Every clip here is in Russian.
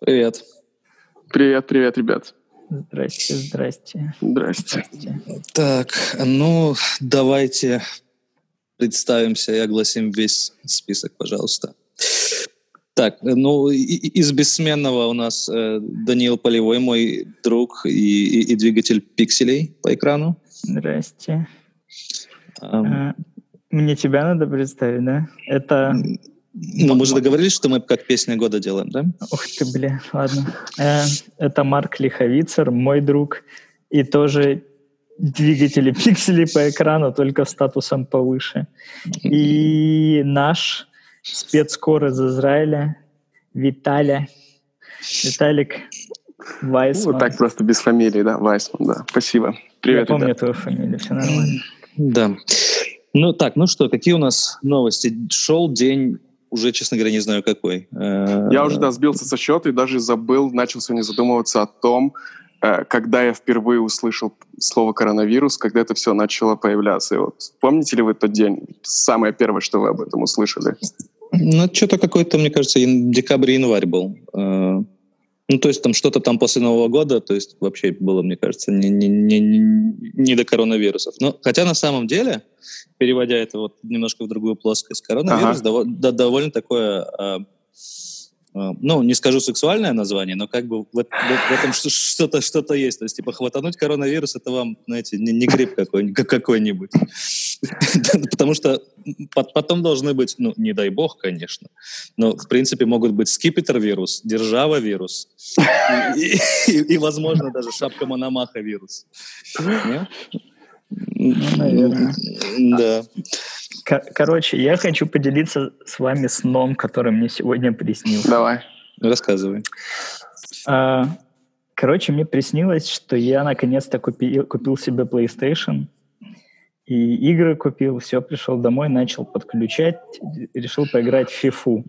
Привет. Привет, привет, ребят. Здрасте, здрасте. Здрасте. Так, ну, давайте представимся и огласим весь список, пожалуйста. Так, ну, из бессменного у нас э, Даниил Полевой, мой друг и, и, и двигатель пикселей по экрану. Здрасте. Um, Мне тебя надо представить, да? Это... Ну, мы же договорились, что мы как песня года делаем, да? Ух ты, бля, ладно. Э, это Марк Лиховицер, мой друг, и тоже двигатели пикселей по экрану, только статусом повыше. И наш спецкор из Израиля, Виталя, Виталик Вайсман. Вот так просто без фамилии, да, Вайсман, да. Спасибо. Привет, Я помню ребят. твою фамилию, все нормально. Да. Ну так, ну что, какие у нас новости? Шел день уже, честно говоря, не знаю какой. Э, Я уже, да, сбился со счета и даже забыл, начал сегодня задумываться о том, э, когда я впервые услышал слово коронавирус, когда это все начало появляться. И вот помните ли вы тот день? Самое первое, что вы об этом услышали? Ну, что-то какой-то, мне кажется, декабрь-январь был. Ну, то есть там что-то там после Нового года, то есть вообще было, мне кажется, не, не, не, не до коронавирусов. Но, хотя на самом деле, переводя это вот немножко в другую плоскость, коронавирус ага. довольно, да, довольно такое, э, ну, не скажу сексуальное название, но как бы в, в, этом что-то что есть. То есть, типа, хватануть коронавирус, это вам, знаете, не, не грипп какой-нибудь. Потому что потом должны быть, ну, не дай бог, конечно, но, в принципе, могут быть скипетр-вирус, держава-вирус и, возможно, даже шапка Мономаха-вирус. Ну, наверное. Да. Короче, я хочу поделиться с вами сном, который мне сегодня приснился. Давай. Рассказывай. А, короче, мне приснилось, что я наконец-то купил, купил себе PlayStation – и игры купил, все, пришел домой, начал подключать, решил поиграть в фифу.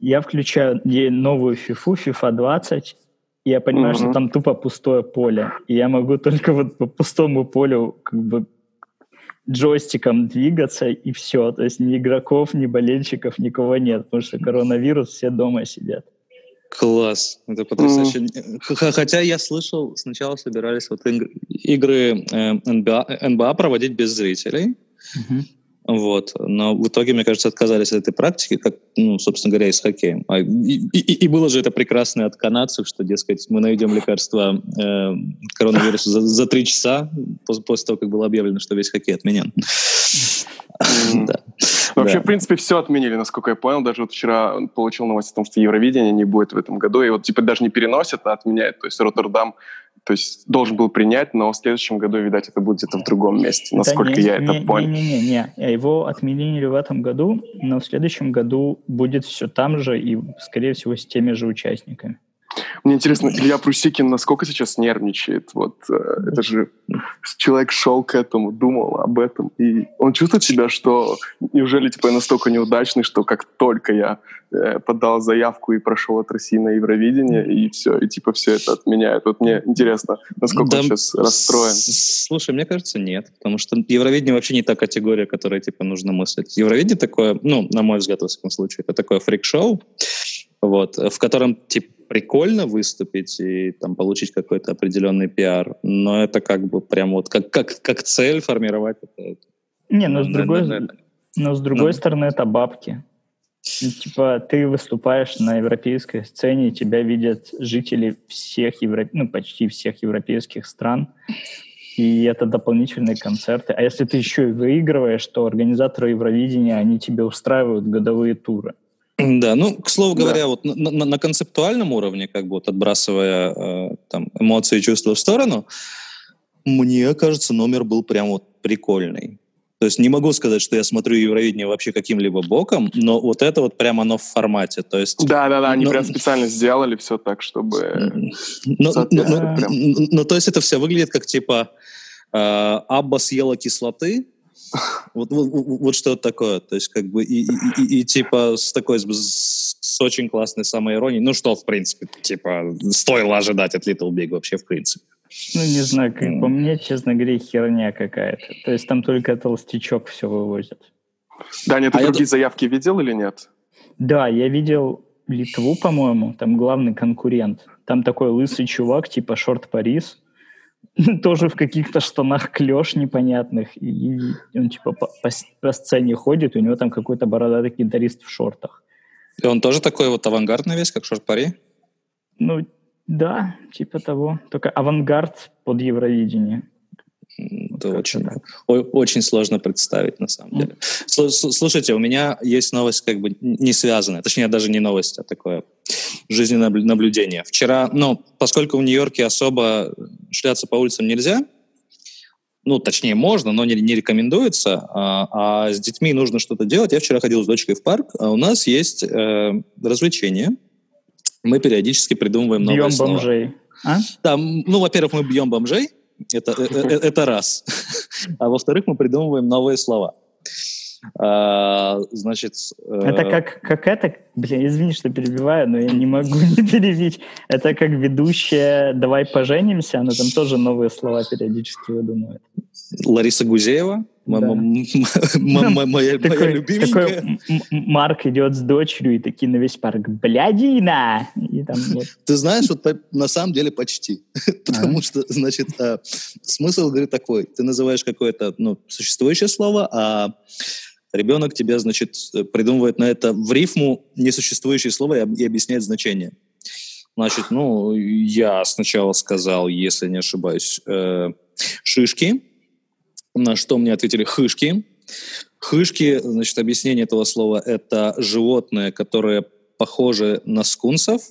Я включаю новую фифу, FIFA 20, и я понимаю, uh-huh. что там тупо пустое поле. И я могу только вот по пустому полю как бы джойстиком двигаться, и все. То есть ни игроков, ни болельщиков, никого нет, потому что коронавирус, все дома сидят. Класс, это потрясающе. Mm. Хотя я слышал, сначала собирались вот игры э, НБА, НБА проводить без зрителей. Mm-hmm. Вот. Но в итоге, мне кажется, отказались от этой практики, как, ну, собственно говоря, и с хоккеем. А, и, и, и было же это прекрасное от канадцев, что, дескать, мы найдем лекарство э, коронавируса за, за три часа после, после того, как было объявлено, что весь хоккей отменен. Да. Вообще, в принципе, все отменили, насколько я понял. Даже вот вчера получил новость о том, что Евровидение не будет в этом году. И вот типа даже не переносят, а отменяют. То есть Роттердам то есть должен был принять, но в следующем году, видать, это будет где-то в другом месте, насколько да не, я не, это понял. Не-не-не, его отменили в этом году, но в следующем году будет все там же и, скорее всего, с теми же участниками. Мне интересно, Илья Прусикин насколько сейчас нервничает? Вот э, это же человек шел к этому, думал об этом, и он чувствует себя, что неужели типа я настолько неудачный, что как только я э, подал заявку и прошел от России на Евровидение, и все, и типа все это отменяют. Вот мне интересно, насколько да, он сейчас расстроен. Слушай, мне кажется, нет, потому что Евровидение вообще не та категория, которая типа нужно мыслить. Евровидение такое, ну, на мой взгляд, во всяком случае, это такое фрик-шоу, вот, в котором типа прикольно выступить и там получить какой-то определенный пиар, но это как бы прям вот как, как, как цель формировать это. Не, но с другой, на, на, но с другой ну. стороны это бабки. Ну, типа ты выступаешь на европейской сцене, тебя видят жители всех евро... ну почти всех европейских стран, и это дополнительные концерты. А если ты еще и выигрываешь, то организаторы Евровидения, они тебе устраивают годовые туры. Да, ну, к слову говоря, да. вот на, на, на концептуальном уровне, как бы вот отбрасывая э, там эмоции и чувства в сторону, мне кажется, номер был прям вот прикольный. То есть не могу сказать, что я смотрю Евровидение вообще каким-либо боком, но вот это вот прямо оно в формате. То есть, да, да, да, они но... прям специально сделали все так, чтобы... Ну, ну, ну, прям... ну, то есть это все выглядит как типа э, Абба съела кислоты, вот, вот, вот что-то такое. То есть, как бы, и, и, и, и типа, с такой, с, с очень классной самоиронией. Ну, что, в принципе, типа, стоило ожидать от Little Big вообще, в принципе. Ну, не знаю, как mm. по мне, честно говоря, херня какая-то. То есть, там только толстячок все вывозит. Даня, ты а другие я... заявки видел или нет? Да, я видел Литву, по-моему, там главный конкурент. Там такой лысый чувак, типа Шорт Парис, тоже в каких-то штанах клеш непонятных, и он типа по, по, по сцене ходит, у него там какой-то бородатый гитарист в шортах. И он тоже такой вот авангардный весь, как Шорт Пари? Ну, да, типа того. Только авангард под Евровидение. Это очень, очень сложно представить, на самом деле. Слушайте, у меня есть новость как бы не связанная, точнее, даже не новость, а такое жизненное наблюдение. Вчера, ну, поскольку в Нью-Йорке особо шляться по улицам нельзя, ну, точнее, можно, но не, не рекомендуется, а, а с детьми нужно что-то делать. Я вчера ходил с дочкой в парк, а у нас есть э, развлечение. Мы периодически придумываем новые бьем слова. бомжей. А? Да, ну, во-первых, мы бьем бомжей, это, э, э, это раз. А во-вторых, мы придумываем новые слова. А, значит... Э, это как, как это... Блин, извини, что перебиваю, но я не могу не перебить. Это как ведущая «Давай поженимся», она там тоже новые слова периодически выдумывает. Лариса Гузеева? Моя любименькая. Марк идет с дочерью и такие на весь парк «Блядина!» Ты знаешь, вот на самом деле почти. Потому что, значит, а, смысл, говорит, такой. Ты называешь какое-то ну, существующее слово, а ребенок тебе, значит, придумывает на это в рифму несуществующее слово и объясняет значение. Значит, ну, я сначала сказал, если не ошибаюсь, э, шишки, на что мне ответили хышки. Хышки, значит, объяснение этого слова – это животные, которые похожи на скунсов,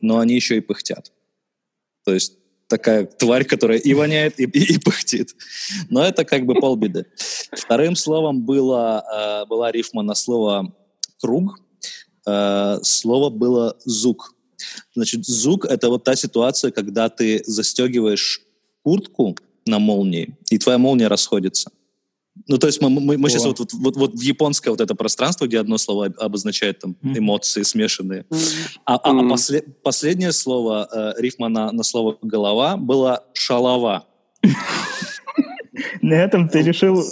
но они еще и пыхтят. То есть такая тварь, которая и воняет, и, и, и пыхтит. Но это как бы полбеды. Вторым словом было, э, была рифма на слово «круг». Э, слово было «зук». Значит, зук — это вот та ситуация, когда ты застегиваешь куртку на молнии, и твоя молния расходится. Ну, то есть мы, мы, мы сейчас вот, вот, вот, вот в японское вот это пространство, где одно слово обозначает там эмоции смешанные. А, а, а после, последнее слово, э, рифма на, на слово «голова» было «шалова». На этом ты решил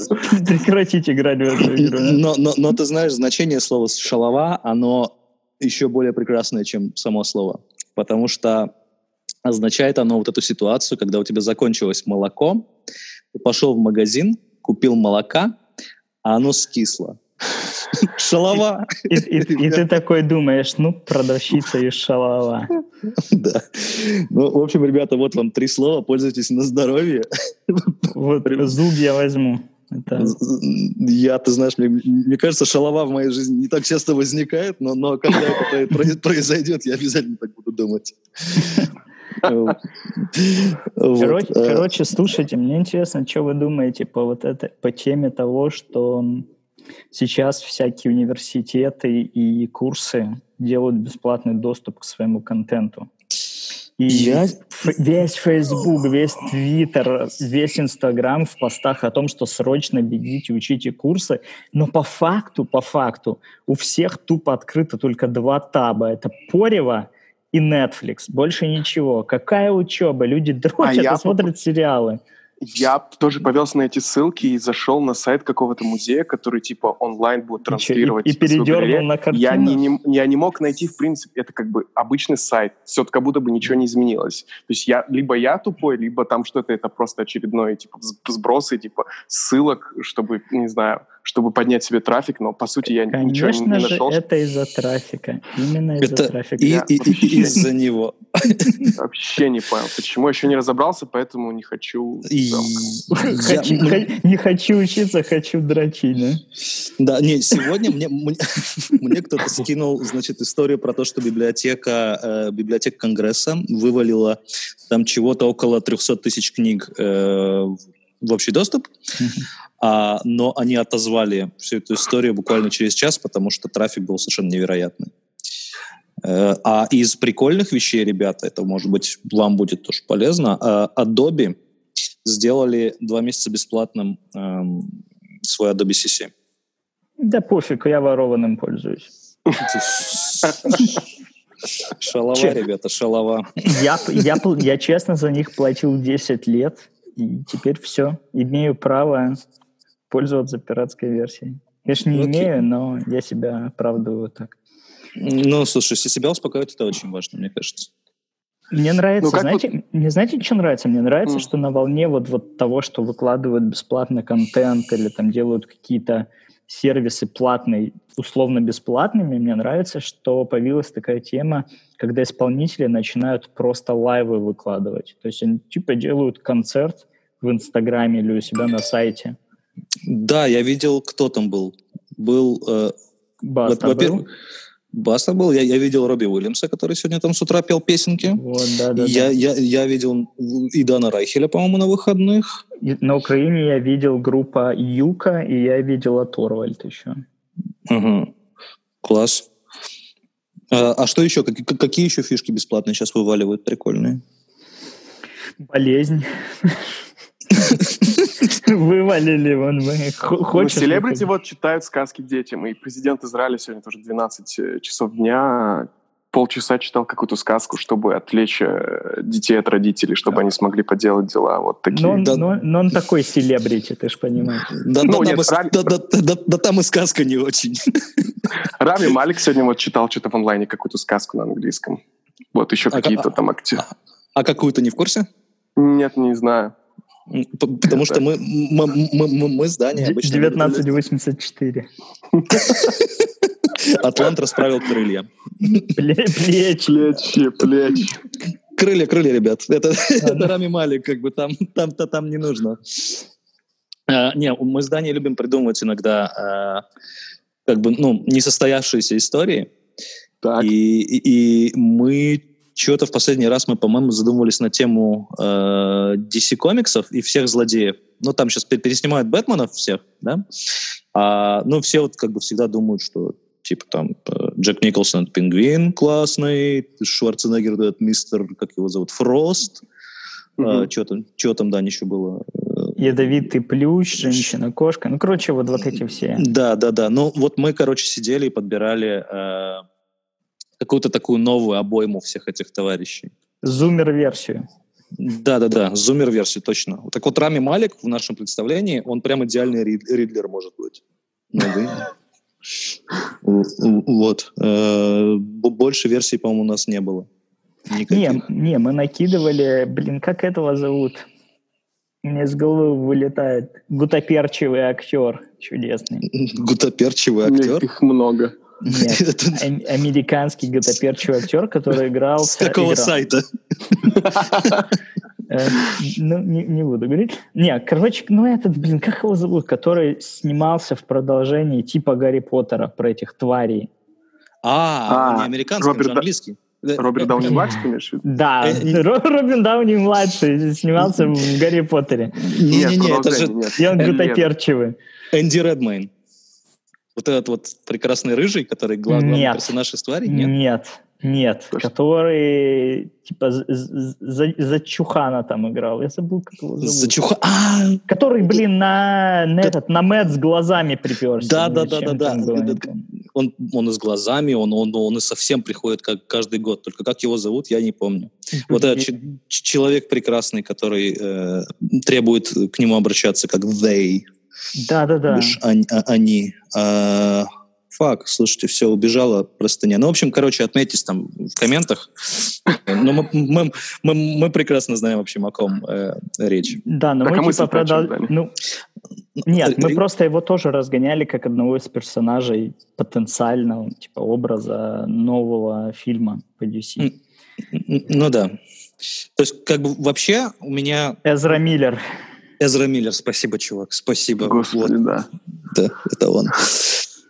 прекратить играть в эту игру. Но, но, но ты знаешь, значение слова «шалова», оно еще более прекрасное, чем само слово. Потому что означает оно вот эту ситуацию, когда у тебя закончилось молоко, ты пошел в магазин, купил молока, а оно скисло. Шалова. И, и, и ты такой думаешь, ну, продавщица из шалова. Да. Ну, в общем, ребята, вот вам три слова, пользуйтесь на здоровье. Вот зуб я возьму. Это... Я, ты знаешь, мне, мне кажется, шалова в моей жизни не так часто возникает, но, но когда это произойдет, я обязательно так буду думать. Короче, э. короче, слушайте, мне интересно, что вы думаете по вот этой, по теме того, что сейчас всякие университеты и курсы делают бесплатный доступ к своему контенту. И я... весь Facebook, весь Twitter, весь Instagram в постах о том, что срочно бегите, учите курсы. Но по факту, по факту, у всех тупо открыто только два таба. Это Порево и Netflix. Больше ничего. Какая учеба? Люди дрочат а и смотрят сериалы. Я тоже повелся на эти ссылки и зашел на сайт какого-то музея, который типа онлайн будет транслировать. И, и, и передернул на картину. Я не, не, я не мог найти, в принципе, это как бы обычный сайт. Все как будто бы ничего не изменилось. То есть я, либо я тупой, либо там что-то это просто очередное типа сбросы, типа ссылок, чтобы, не знаю, чтобы поднять себе трафик, но по сути я Конечно ничего не, не нашел. это из-за трафика. Именно из-за трафика. И, и, и, из-за него. Вообще не понял, почему. Еще не разобрался, поэтому не хочу... Не хочу учиться, хочу дрочить, да? Да, не, сегодня мне, мне кто-то скинул, значит, историю про то, что библиотека, э, библиотека Конгресса вывалила там чего-то около 300 тысяч книг э, в общий доступ, а, но они отозвали всю эту историю буквально через час, потому что трафик был совершенно невероятный. Э, а из прикольных вещей, ребята, это, может быть, вам будет тоже полезно, э, Adobe сделали два месяца бесплатным эм, свой Adobe CC. Да пофиг, я ворованным пользуюсь. Шалова, Че? ребята, шалова. Я, я, я честно за них платил 10 лет, и теперь все. Имею право пользоваться пиратской версией. Конечно, не okay. имею, но я себя оправдываю так. Ну, слушай, если себя успокаивать, это очень важно, мне кажется. Мне нравится, ну, знаете, вот... мне знаете, что нравится? Мне нравится, mm. что на волне вот, вот того, что выкладывают бесплатно контент или там делают какие-то сервисы платные, условно бесплатными, мне нравится, что появилась такая тема, когда исполнители начинают просто лайвы выкладывать. То есть они типа делают концерт в Инстаграме или у себя на сайте. Да, я видел, кто там был. Был... Э, Баста был? Баста был. Я, я видел Робби Уильямса, который сегодня там с утра пел песенки. Вот, да, да, я, да. Я, я видел и Дана Райхеля, по-моему, на выходных. И на Украине я видел группа Юка, и я видел Торвальд еще. Угу. Класс. А, а что еще? Как, какие еще фишки бесплатные сейчас вываливают прикольные? Болезнь. Вывалили вон мы. Ну, Хочешь? Селебрити вот читают сказки детям, и президент Израиля сегодня тоже 12 э, часов дня полчаса читал какую-то сказку, чтобы отвлечь э, детей от родителей, чтобы да. они смогли поделать дела. Вот такие. Но, да. но, но он такой селебрити, ты же понимаешь. Да, ну, да, нет, да, Рами... да, да, да, да там и сказка не очень. Рами Малик сегодня вот читал что-то в онлайне, какую-то сказку на английском. Вот еще а, какие-то а, там актеры. А, а какую то не в курсе? Нет, не знаю. Потому что мы, мы, мы, мы, мы здание обычно... 1984. Атлант расправил крылья. Плечи. Плечи, плечи. Крылья, крылья, ребят. Это, это Рами Малик, как бы там, там-то там не нужно. А, не, мы здание любим придумывать иногда а, как бы, ну, несостоявшиеся истории. Так. И, и, и мы что-то в последний раз мы, по-моему, задумывались на тему э, DC комиксов и всех злодеев. Ну, там сейчас переснимают Бэтменов всех, да? А, ну, все вот как бы всегда думают, что типа там э, Джек Николсон это Пингвин классный, Шварценеггер этот мистер, как его зовут, Фрост. Mm-hmm. А, что там, что там, да, еще было? Ядовитый плющ, женщина-кошка. Ну, короче, вот, вот эти все. Да, да, да. Ну, вот мы, короче, сидели и подбирали э, какую-то такую новую обойму всех этих товарищей. Зумер-версию. Да-да-да, зумер-версию, точно. Так вот Рами Малик в нашем представлении, он прям идеальный Ридлер может быть. Вот. Э, больше версий, по-моему, у нас не было. Не, не, мы накидывали, блин, как этого зовут? Мне с головы вылетает. Гутоперчивый актер чудесный. Гутоперчивый актер? Их много. Нет, американский гутоперчивый актер, который играл... С какого сайта? Э, ну, не, не буду говорить. Не, короче, ну этот, блин, как его зовут, который снимался в продолжении типа Гарри Поттера про этих тварей. А, а не американский, Роберт, английский. Роберт Дауни младший, имеешь Да, э, Робин Дауни младший снимался в Гарри Поттере. Не-не-не, это же... И он гутоперчивый. Энди Редмейн. Вот этот вот прекрасный рыжий, который главный нет, персонаж истории? Нет, нет, нет который типа за, за Чухана там играл. Я забыл, как его зовут. За Чуха... А! Который, блин, на, на этот, на Мэтт с глазами приперся. Да, да, да, да, да. Он, он и с глазами, он, он, он и совсем приходит как каждый год. Только как его зовут, я не помню. Вот этот человек прекрасный, который э, требует к нему обращаться как they. Да, да, да. Они. они а, фак, слушайте, все, убежала простыня. Ну, в общем, короче, отметьтесь там в комментах. Но мы, мы, мы, мы прекрасно знаем, в общем, о ком э, речь. Да, но так, мы, а типа продал... Ну, нет, мы просто его тоже разгоняли как одного из персонажей потенциального, типа, образа нового фильма по DC. Ну да. То есть, как бы вообще у меня... Эзра Миллер. Эзра Миллер, спасибо, чувак, спасибо. Господи, вот. да. Да, это он.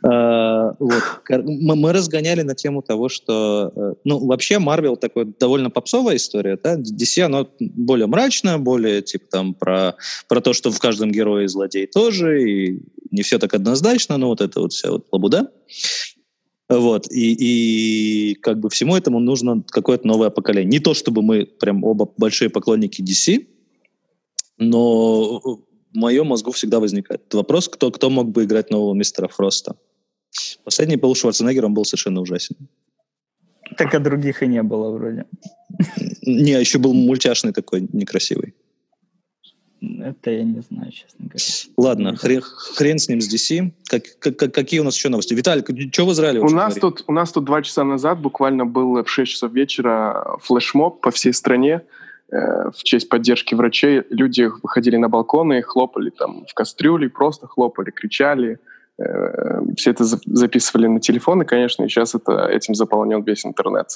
Uh, вот. мы, мы разгоняли на тему того, что, uh, ну, вообще Марвел такой довольно попсовая история, да, DC, оно более мрачно, более, типа, там, про, про то, что в каждом герое злодей тоже, и не все так однозначно, но вот это вот вся вот лабуда. Вот, и, и как бы всему этому нужно какое-то новое поколение. Не то, чтобы мы прям оба большие поклонники DC, но в моем мозгу всегда возникает вопрос, кто, кто мог бы играть нового мистера Фроста. Последний Пол Шварценеггер, он был совершенно ужасен. Так а других и не было вроде. Не, еще был мультяшный такой, некрасивый. Это я не знаю, честно говоря. Ладно, хрен, хрен с ним, с DC. Как, как, какие у нас еще новости? Виталий, что в Израиле? У нас, тут, у нас тут два часа назад буквально был в 6 часов вечера флешмоб по всей стране в честь поддержки врачей. Люди выходили на балконы, хлопали там в кастрюле, просто хлопали, кричали. Э, все это записывали на телефоны, конечно, и сейчас это, этим заполнен весь интернет.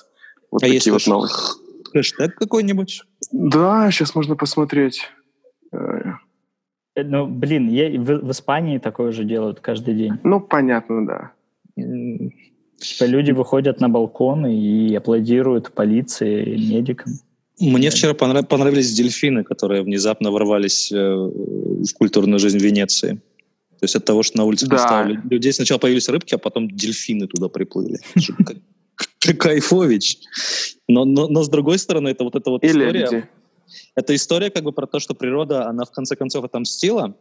Вот а такие есть вот новости. Хэштег какой-нибудь? Да, сейчас можно посмотреть. Э, ну, блин, я, в, в Испании такое же делают каждый день. Ну, понятно, да. Типа люди выходят на балконы и аплодируют полиции, медикам. Мне вчера понрав- понравились дельфины, которые внезапно ворвались э, в культурную жизнь Венеции. То есть от того, что на улице да. стало людей, сначала появились рыбки, а потом дельфины туда приплыли. Кайфович. Но, но, но с другой стороны, это вот эта вот история... Это история как бы про то, что природа, она в конце концов отомстила,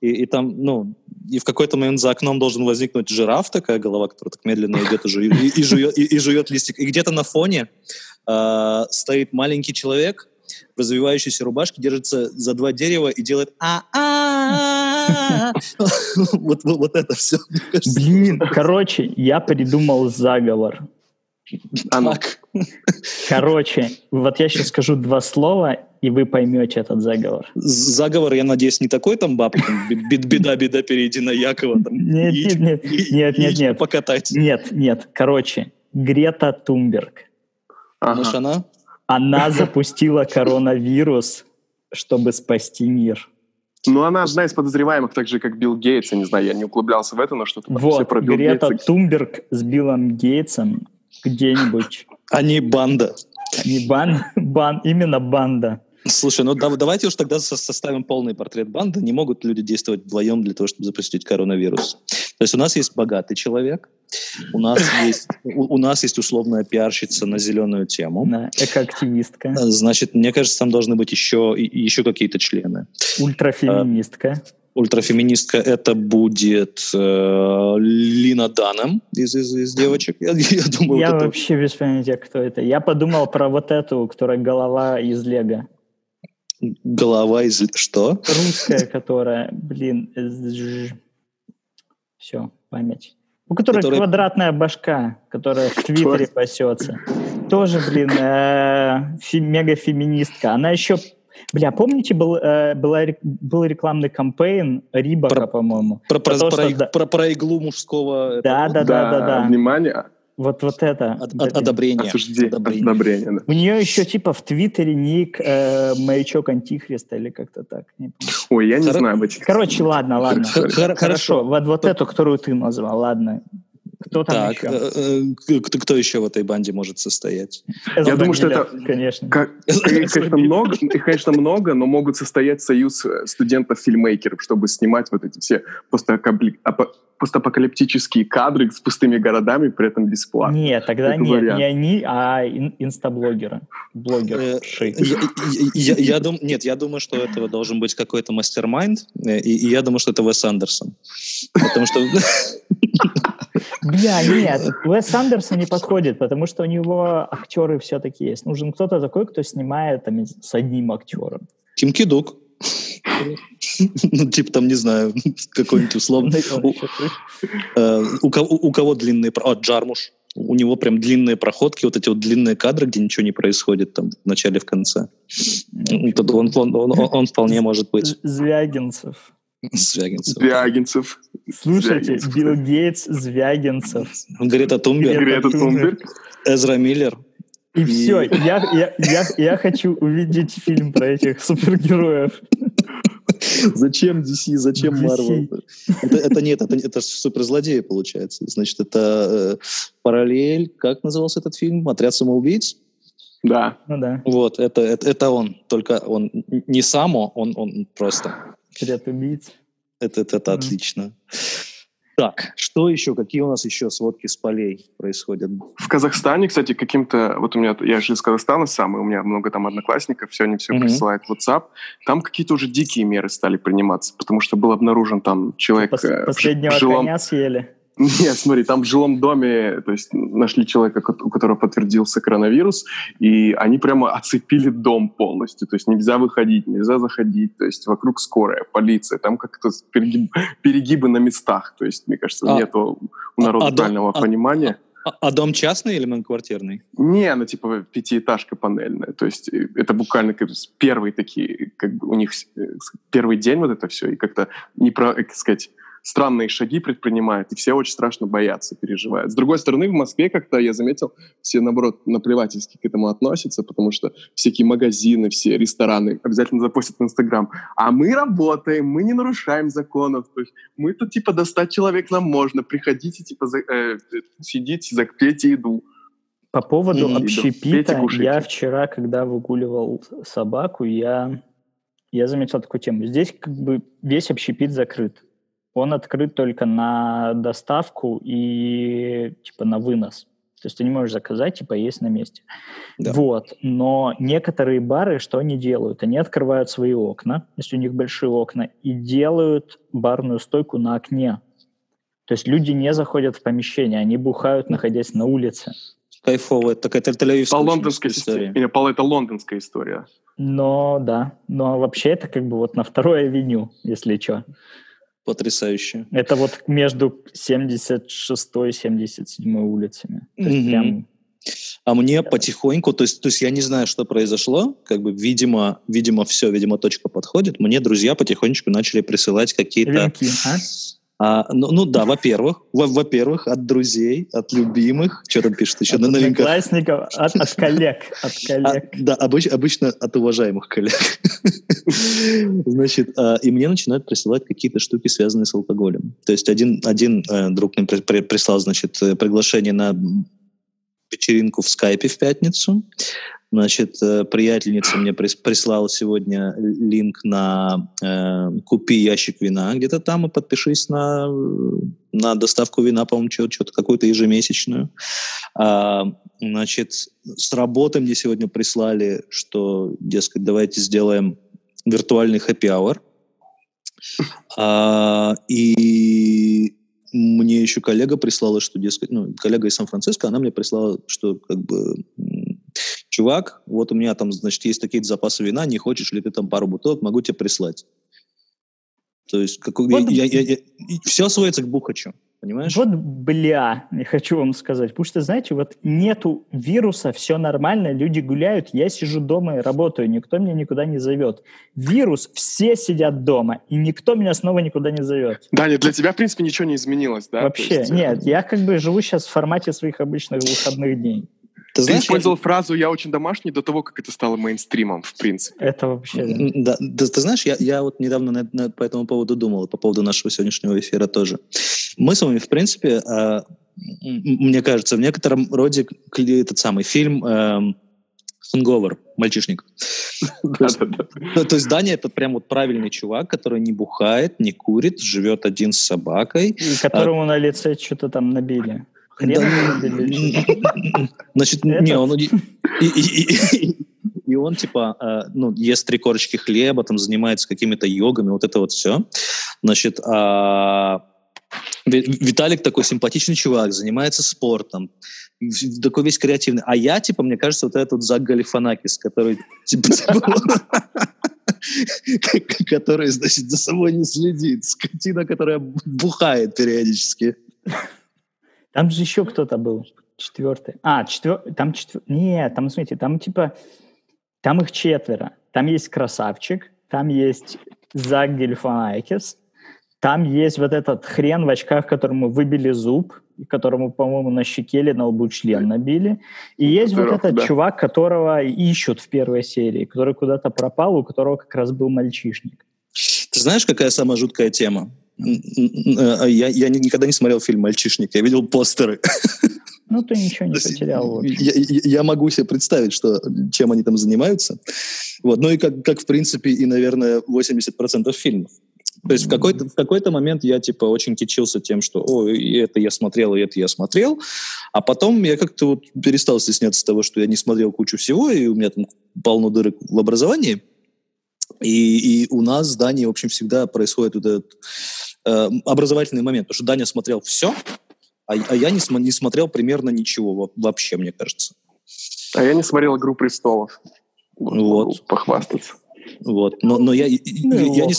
и, и там, ну, и в какой-то момент за окном должен возникнуть жираф, такая голова, которая так медленно идет и, жует, и, и, жует, и, и жует листик. И где-то на фоне э, стоит маленький человек в развивающейся рубашке, держится за два дерева и делает а а вот вот это все. Блин, короче, я придумал заговор. Так. Короче, вот я сейчас скажу два слова, и вы поймете этот заговор. Заговор, я надеюсь, не такой там баб, беда, беда, перейди на Якова. Там, нет, нет, нет, нет, нет, нет. Покатать. Нет, нет, короче, Грета Тумберг. Ага. она? Она запустила коронавирус, чтобы спасти мир. Ну, она одна из подозреваемых, так же, как Билл Гейтс. Я не знаю, я не углублялся в это, но что-то вот, все про Билл Грета Гейтса. Тумберг с Биллом Гейтсом где-нибудь. Они банда. Они бан, бан, именно банда. Слушай, ну да, давайте уж тогда составим полный портрет банды. Не могут люди действовать вдвоем для того, чтобы запустить коронавирус. То есть у нас есть богатый человек, у нас есть, у, у нас есть условная пиарщица на зеленую тему. Да, экоактивистка. Значит, мне кажется, там должны быть еще, еще какие-то члены. Ультрафеминистка. Ультрафеминистка это будет э, Лина Данем из, из, из девочек. Я, я думаю, я вот вообще это... без понятия, кто это. Я подумал про вот эту, которая голова из Лего. Голова из... Что? Русская, которая, блин, все, память. У которой которая... квадратная башка, которая в Твиттере пасется. Тоже, блин, э, фи- мега-феминистка. Она еще Бля, помните, был, э, была, был рекламный кампейн Рибака, по-моему? Про, про, про, что, про, про, про иглу мужского... Да, да, да, да, да. Внимание. Вот, вот это. Од, одобрение. Осуждение. Одобрение. одобрение да. У нее еще типа в Твиттере ник э, маячок Антихриста или как-то так. Ой, я не Хор... знаю об этих. Короче, ладно, ладно. Хорошо. Хорошо. Вот, вот эту, которую ты назвал, ладно. Кто там так, еще? Э, э, кто, кто еще в этой банде может состоять? Я думаю, что это, конечно, как, конечно, много, их, конечно, много, но могут состоять союз э, студентов-фильмейкеров, чтобы снимать вот эти все постапокалиптические кадры с пустыми городами, при этом бесплатно. Нет, тогда не, не они, а инстаблогеры. Блогеры. Я, я, дум, нет, я думаю, что этого должен быть какой-то мастер-майнд, и, и я думаю, что это Вес Андерсон. Потому что... Бля, нет, Уэс Андерсон не подходит, потому что у него актеры все-таки есть. Нужен кто-то такой, кто снимает там, с одним актером. Тим Кидук. Ну, типа там, не знаю, какой-нибудь условный. Э, у кого длинные... А, Джармуш. У него прям длинные проходки, вот эти вот длинные кадры, где ничего не происходит там в начале, в конце. Он вполне может быть. Звягинцев. Звягинцев. Звягинцев. Слушайте, Билл Гейтс, Звягинцев. Грета Тумберг. Грета Тумберг. Эзра Миллер. И, и все, я, я, я, я хочу увидеть фильм про этих супергероев. Зачем DC, зачем Marvel? Это, это нет, это, это суперзлодеи, получается. Значит, это э, параллель, как назывался этот фильм? «Отряд самоубийц»? Да. Ну да. Вот, это, это, это он. Только он не само, он, он просто. Отряд убийц. Это, это, это отлично. Так, что еще? Какие у нас еще сводки с полей происходят? В Казахстане, кстати, каким-то... Вот у меня... Я же из Казахстана сам, и у меня много там одноклассников, все они все mm-hmm. присылают в WhatsApp. Там какие-то уже дикие меры стали приниматься, потому что был обнаружен там человек... Пос- э, последнего жилом... коня съели. Нет, смотри, там в жилом доме, то есть нашли человека, у которого подтвердился коронавирус, и они прямо оцепили дом полностью. То есть нельзя выходить, нельзя заходить. То есть вокруг скорая, полиция. Там как-то перегиб, перегибы на местах. То есть, мне кажется, а, нету у народа а, правильного а, понимания. А, а дом частный или многоквартирный? Не, ну типа пятиэтажка панельная. То есть э, это буквально как первые такие, как бы у них э, первый день вот это все, и как-то не про, как сказать, странные шаги предпринимают, и все очень страшно боятся, переживают. С другой стороны, в Москве как-то, я заметил, все, наоборот, наплевательски к этому относятся, потому что всякие магазины, все рестораны обязательно запустят в Инстаграм. А мы работаем, мы не нарушаем законов, то есть мы тут, типа, достать человек нам можно, приходите, типа, за, э, сидите, закпейте еду. По поводу mm, общепита, я вчера, когда выгуливал собаку, я, я заметил такую тему. Здесь как бы весь общепит закрыт он открыт только на доставку и типа на вынос. То есть ты не можешь заказать и поесть на месте. Да. Вот. Но некоторые бары, что они делают? Они открывают свои окна, если у них большие окна, и делают барную стойку на окне. То есть люди не заходят в помещение, они бухают, находясь на улице. Кайфово. Это такая тель По лондонской история. Или по это лондонская история. Но да. Но вообще это как бы вот на второй авеню, если что. Потрясающе. Это вот между 76 и 77 улицами. То есть mm-hmm. прям а мне потихоньку, то есть, то есть я не знаю, что произошло, как бы, видимо, видимо, все, видимо, точка подходит. Мне друзья потихонечку начали присылать какие-то... Линки, а? А, ну, ну да, во-первых, во-первых, от друзей, от любимых, что там пишет еще от на новинках. Одноклассников, от, от коллег, от а, коллег. А, да, обыч, обычно от уважаемых коллег. Значит, а, и мне начинают присылать какие-то штуки, связанные с алкоголем. То есть один, один э, друг мне прислал, значит, э, приглашение на вечеринку в скайпе в пятницу. Значит, э, приятельница мне прислала сегодня линк на э, «Купи ящик вина» где-то там и подпишись на, на доставку вина, по-моему, что-то какую-то ежемесячную. А, значит, с работы мне сегодня прислали, что, дескать, давайте сделаем виртуальный хэппи-ауэр. А, и мне еще коллега прислала, что, дескать, ну, коллега из Сан-Франциско, она мне прислала, что как бы чувак, вот у меня там, значит, есть такие запасы вина, не хочешь ли ты там пару бутылок, могу тебе прислать. То есть как, вот, я, я, я, все сводится к бухачу, понимаешь? Вот бля, я хочу вам сказать, потому что, знаете, вот нету вируса, все нормально, люди гуляют, я сижу дома и работаю, никто меня никуда не зовет. Вирус, все сидят дома, и никто меня снова никуда не зовет. Даня, для тебя, в принципе, ничего не изменилось, да? Вообще, есть, нет, я как бы живу сейчас в формате своих обычных выходных дней. Ты, знаешь, использовал я... фразу «я очень домашний» до того, как это стало мейнстримом, в принципе. Это вообще... Да, да ты, знаешь, я, я вот недавно на, на, по этому поводу думал, по поводу нашего сегодняшнего эфира тоже. Мы с вами, в принципе, э, мне кажется, в некотором роде этот самый фильм э, «Хэнговер», «Мальчишник». То есть Даня — это прям вот правильный чувак, который не бухает, не курит, живет один с собакой. Которому на лице что-то там набили. Значит, не, он... И он, типа, э, ну, ест три корочки хлеба, там, занимается какими-то йогами, вот это вот все. Значит, а, Виталик такой симпатичный чувак, занимается спортом, такой весь креативный. А я, типа, мне кажется, вот этот Зак Галифанакис, который, типа который, значит, за собой не следит, скотина, которая бухает периодически. Там же еще кто-то был. Четвертый. А, четвертый. Там четвертый. Нет, там, смотрите, там типа... Там их четверо. Там есть Красавчик, там есть Зак Гельфанайкис, там есть вот этот хрен в очках, которому выбили зуб, которому, по-моему, на щеке или на лбу член набили. И есть Здоров, вот этот да. чувак, которого ищут в первой серии, который куда-то пропал, у которого как раз был мальчишник. Ты знаешь, какая самая жуткая тема? Э, я, я никогда не смотрел фильм «Мальчишник», я видел постеры. Ну, ты ничего не потерял. Я, я могу себе представить, что, чем они там занимаются. Вот. Ну и как, как, в принципе, и, наверное, 80% фильмов. То есть в какой-то, в какой-то момент я, типа, очень кичился тем, что, о, и это я смотрел, и это я смотрел. А потом я как-то вот перестал стесняться того, что я не смотрел кучу всего, и у меня там полно дырок в образовании. И, и у нас в Дании, в общем, всегда происходит вот этот э, образовательный момент, потому что Даня смотрел все, А, а я не, см- не смотрел примерно ничего вообще, мне кажется. А я не смотрел «Игру престолов». Вот. Похвастаться. Вот, но, но я, ну, я, я не...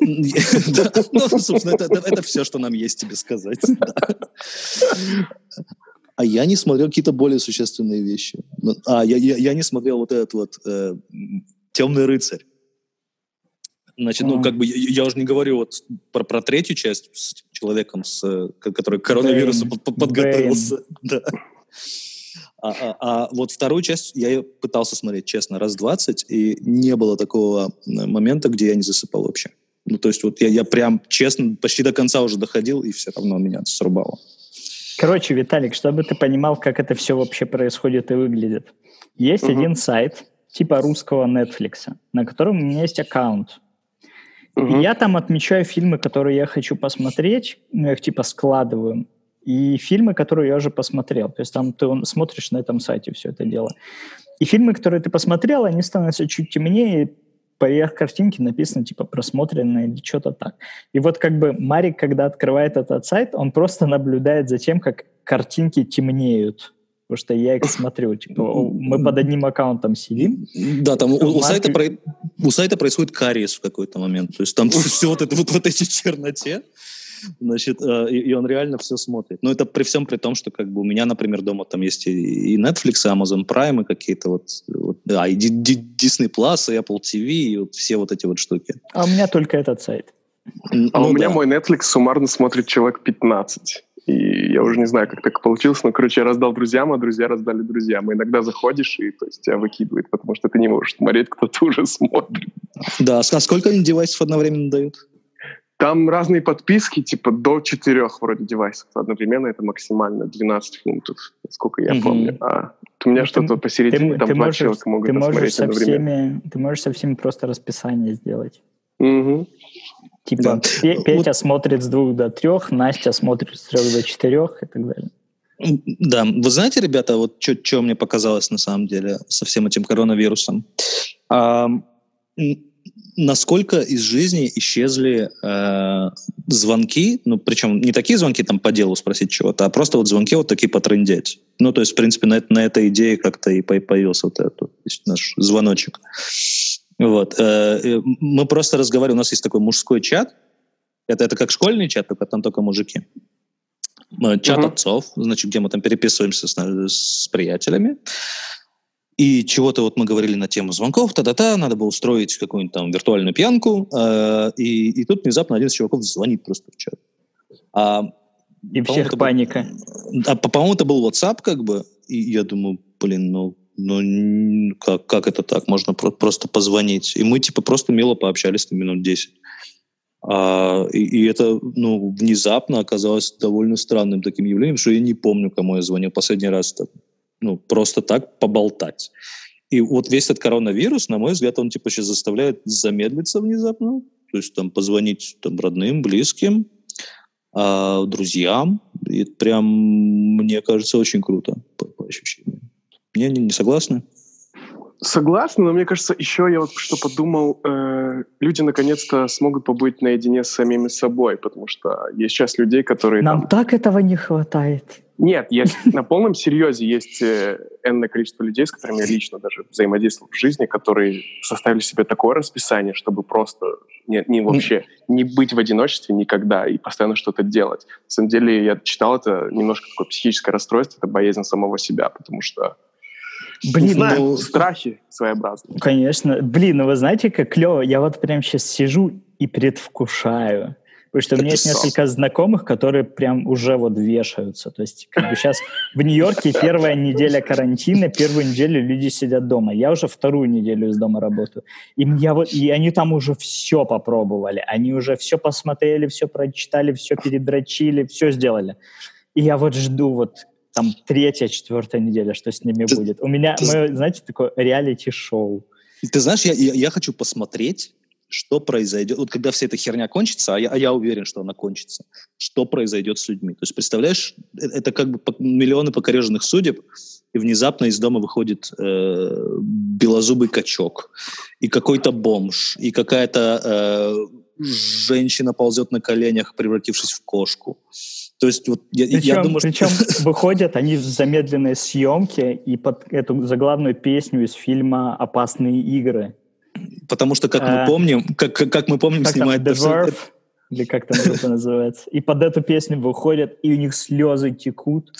Ну, собственно, это, это, это все, что нам есть тебе сказать. А я не смотрел какие-то более существенные вещи. Ну, а, я, я, я не смотрел вот этот вот э, «Темный рыцарь». Значит, ну, как бы, я, я уже не говорю вот про, про третью часть с человеком, с, который к коронавирусу Бэйн. подготовился. Да. А, а, а вот вторую часть я пытался смотреть, честно, раз 20, и не было такого момента, где я не засыпал вообще. Ну, то есть вот я, я прям, честно, почти до конца уже доходил, и все равно меня срубало. Короче, Виталик, чтобы ты понимал, как это все вообще происходит и выглядит. Есть угу. один сайт, типа русского Netflix, на котором у меня есть аккаунт. Угу. Я там отмечаю фильмы, которые я хочу посмотреть, ну, я их типа складываю и фильмы, которые я уже посмотрел. То есть там ты смотришь на этом сайте все это дело. И фильмы, которые ты посмотрел, они становятся чуть темнее, поверх картинки написано типа просмотрено или что-то так. И вот как бы Марик, когда открывает этот сайт, он просто наблюдает за тем, как картинки темнеют. Потому что я их смотрю, типа, мы под одним аккаунтом сидим. Да, там у, у, сайта, про, у сайта происходит кариес в какой-то момент. То есть там все вот это вот в этой черноте. Значит, э, и, и он реально все смотрит. Но это при всем при том, что как бы у меня, например, дома там есть и, и Netflix, и Amazon Prime, и какие-то вот, вот да, и Disney Plus, и Apple TV, и вот все вот эти вот штуки. А у меня только этот сайт. А ну, у меня да. мой Netflix суммарно смотрит человек 15. И я уже не знаю, как так получилось, но, короче, я раздал друзьям, а друзья раздали друзьям. И иногда заходишь, и то есть тебя выкидывает, потому что ты не можешь смотреть, кто-то уже смотрит. Да, а сколько они девайсов одновременно дают? Там разные подписки, типа до четырех вроде девайсов одновременно, это максимально 12 фунтов, сколько я mm-hmm. помню. А у меня ну, что-то посередине, ты, там ты два можешь, человека могут ты можешь со всеми, Ты можешь со всеми просто расписание сделать. Mm-hmm. Типа да. Петя вот. смотрит с двух до трех, Настя смотрит с трех до четырех и так далее. Да, вы знаете, ребята, вот что мне показалось на самом деле со всем этим коронавирусом? А, насколько из жизни исчезли э, звонки, ну, причем не такие звонки там по делу спросить чего-то, а просто вот звонки вот такие потрындеть. Ну, то есть, в принципе, на, на этой идее как-то и появился вот этот наш звоночек. Э, э, мы просто разговариваем, у нас есть такой мужской чат, это, это как школьный чат, только там только мужики. Э, чат uh-huh. отцов, значит, где мы там переписываемся с, с приятелями. И чего-то вот мы говорили на тему звонков, та-та-та, надо было устроить какую-нибудь там виртуальную пьянку, э, и, и тут внезапно один из чуваков звонит просто в чат. А, и всех паника. Был, а, по-моему, это был WhatsApp как бы, и я думаю, блин, ну, ну как, как это так? Можно про- просто позвонить. И мы типа просто мило пообщались там минут 10. А, и, и это, ну, внезапно оказалось довольно странным таким явлением, что я не помню, кому я звонил последний раз. -то ну, просто так поболтать. И вот весь этот коронавирус, на мой взгляд, он типа сейчас заставляет замедлиться внезапно, то есть там позвонить там родным, близким, а, друзьям. И прям, мне кажется, очень круто по, по ощущениям. Не, не, не согласны? Согласна, но мне кажется, еще я вот что подумал, э, люди наконец-то смогут побыть наедине с самими собой, потому что есть сейчас людей, которые... Нам там... так этого не хватает. Нет, есть, на полном серьезе есть э, энное количество людей, с которыми я лично даже взаимодействовал в жизни, которые составили себе такое расписание, чтобы просто не, не вообще не быть в одиночестве никогда и постоянно что-то делать. На самом деле я читал это немножко такое психическое расстройство, это боязнь самого себя, потому что Блин, не знаю, ну, страхи своеобразные. Конечно. Блин, ну вы знаете, как клево. Я вот прям сейчас сижу и предвкушаю. Потому что у меня есть несколько знакомых, которые прям уже вот вешаются. То есть как бы сейчас в Нью-Йорке первая неделя карантина, первую неделю люди сидят дома. Я уже вторую неделю из дома работаю. И, я вот, и они там уже все попробовали. Они уже все посмотрели, все прочитали, все передрочили, все сделали. И я вот жду вот там третья, четвертая неделя, что с ними ты, будет. У меня, ты, мы, знаете, такое реалити-шоу. Ты знаешь, я, я, я хочу посмотреть, что произойдет, вот когда вся эта херня кончится, а я, а я уверен, что она кончится, что произойдет с людьми. То есть, представляешь, э, это как бы миллионы покореженных судеб, и внезапно из дома выходит э, белозубый качок, и какой-то бомж, и какая-то э, женщина ползет на коленях, превратившись в кошку То есть вот я, причем, я думаю, причем что... выходят они в замедленной съемке и под эту заглавную песню из фильма «Опасные игры». Потому что, как а, мы помним, как, как, мы помним, как снимает... Там, The или как там группа называется. И под эту песню выходят, и у них слезы текут.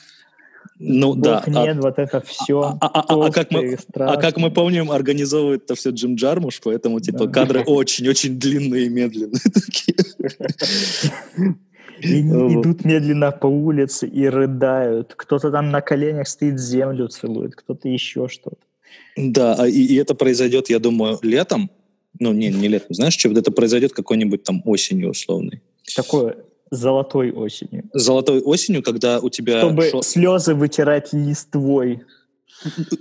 Ну Бог да. Нет, а, вот это все. А, а, а, а, как мы, а как мы помним, организовывает это все Джим Джармуш, поэтому типа да. кадры очень-очень длинные и медленные И идут медленно по улице и рыдают. Кто-то там на коленях стоит, землю целует, кто-то еще что-то. Да, и, и это произойдет, я думаю, летом. Ну, не, не летом. Знаешь, что это произойдет какой-нибудь там осенью условной. Такое золотой осенью. Золотой осенью, когда у тебя... Чтобы шот... слезы вытирать листвой.